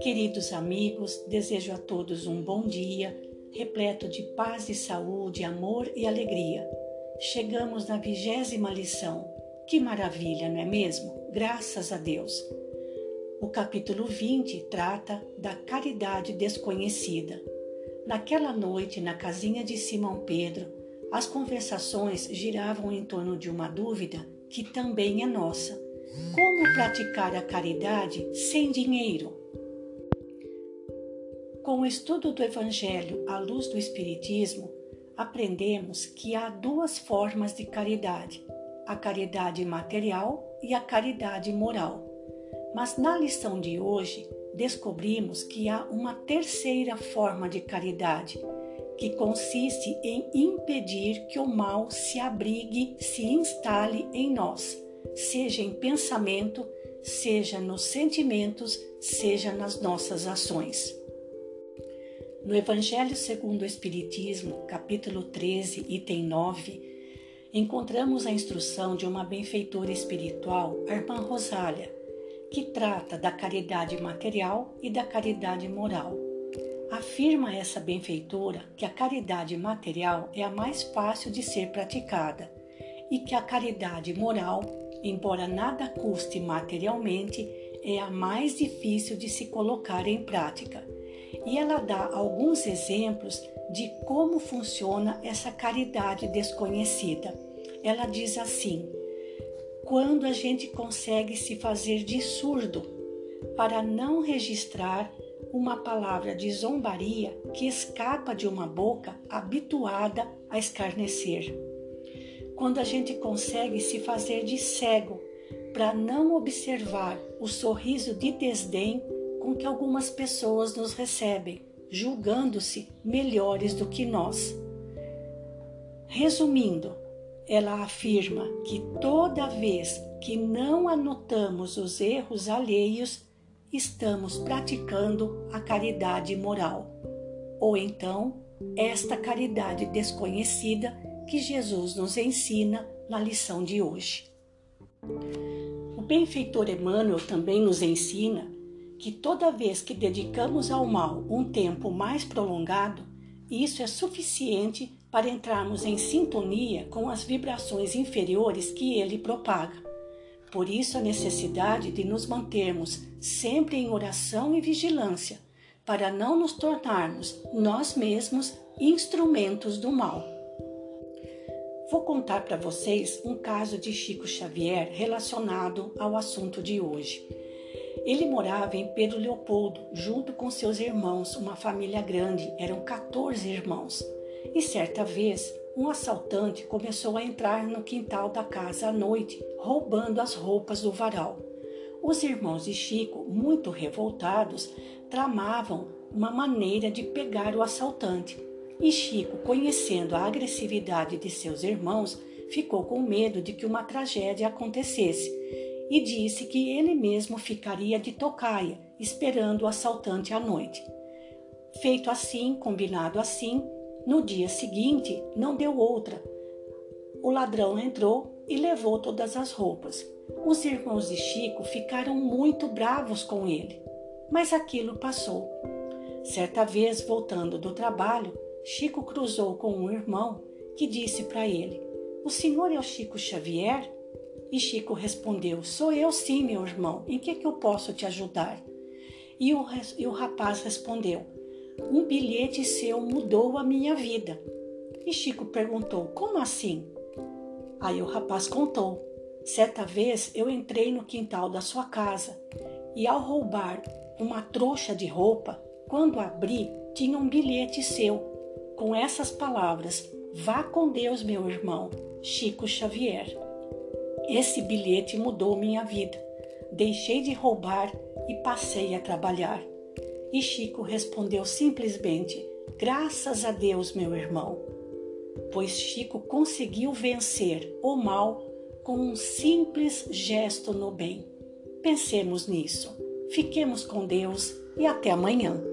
Queridos amigos, desejo a todos um bom dia, repleto de paz e saúde, amor e alegria. Chegamos na vigésima lição. Que maravilha, não é mesmo? Graças a Deus. O capítulo 20 trata da caridade desconhecida. Naquela noite, na casinha de Simão Pedro, as conversações giravam em torno de uma dúvida que também é nossa: como praticar a caridade sem dinheiro? Com o estudo do Evangelho à luz do Espiritismo, aprendemos que há duas formas de caridade: a caridade material e a caridade moral. Mas na lição de hoje, descobrimos que há uma terceira forma de caridade, que consiste em impedir que o mal se abrigue, se instale em nós, seja em pensamento, seja nos sentimentos, seja nas nossas ações. No Evangelho segundo o Espiritismo, capítulo 13, item 9, encontramos a instrução de uma benfeitora espiritual, a irmã Rosália, que trata da caridade material e da caridade moral. Afirma essa benfeitora que a caridade material é a mais fácil de ser praticada e que a caridade moral, embora nada custe materialmente, é a mais difícil de se colocar em prática e ela dá alguns exemplos de como funciona essa caridade desconhecida. Ela diz assim: quando a gente consegue se fazer de surdo para não registrar uma palavra de zombaria que escapa de uma boca habituada a escarnecer. Quando a gente consegue se fazer de cego para não observar o sorriso de desdém com que algumas pessoas nos recebem, julgando-se melhores do que nós. Resumindo, ela afirma que toda vez que não anotamos os erros alheios, estamos praticando a caridade moral, ou então esta caridade desconhecida que Jesus nos ensina na lição de hoje. O benfeitor Emmanuel também nos ensina que toda vez que dedicamos ao mal um tempo mais prolongado, isso é suficiente para entrarmos em sintonia com as vibrações inferiores que ele propaga. Por isso, a necessidade de nos mantermos sempre em oração e vigilância, para não nos tornarmos nós mesmos instrumentos do mal. Vou contar para vocês um caso de Chico Xavier relacionado ao assunto de hoje. Ele morava em Pedro Leopoldo, junto com seus irmãos, uma família grande, eram 14 irmãos. E certa vez, um assaltante começou a entrar no quintal da casa à noite, roubando as roupas do varal. Os irmãos de Chico, muito revoltados, tramavam uma maneira de pegar o assaltante. E Chico, conhecendo a agressividade de seus irmãos, ficou com medo de que uma tragédia acontecesse e disse que ele mesmo ficaria de tocaia, esperando o assaltante à noite. Feito assim, combinado assim, no dia seguinte não deu outra. O ladrão entrou e levou todas as roupas. Os irmãos de Chico ficaram muito bravos com ele, mas aquilo passou. Certa vez, voltando do trabalho, Chico cruzou com um irmão que disse para ele: O senhor é o Chico Xavier? E Chico respondeu: Sou eu sim, meu irmão. Em que, que eu posso te ajudar? E o, e o rapaz respondeu: Um bilhete seu mudou a minha vida. E Chico perguntou: Como assim? Aí o rapaz contou: Certa vez eu entrei no quintal da sua casa e, ao roubar uma trouxa de roupa, quando abri, tinha um bilhete seu com essas palavras: Vá com Deus, meu irmão, Chico Xavier. Esse bilhete mudou minha vida. Deixei de roubar e passei a trabalhar. E Chico respondeu simplesmente: Graças a Deus, meu irmão. Pois Chico conseguiu vencer o mal com um simples gesto no bem. Pensemos nisso. Fiquemos com Deus e até amanhã.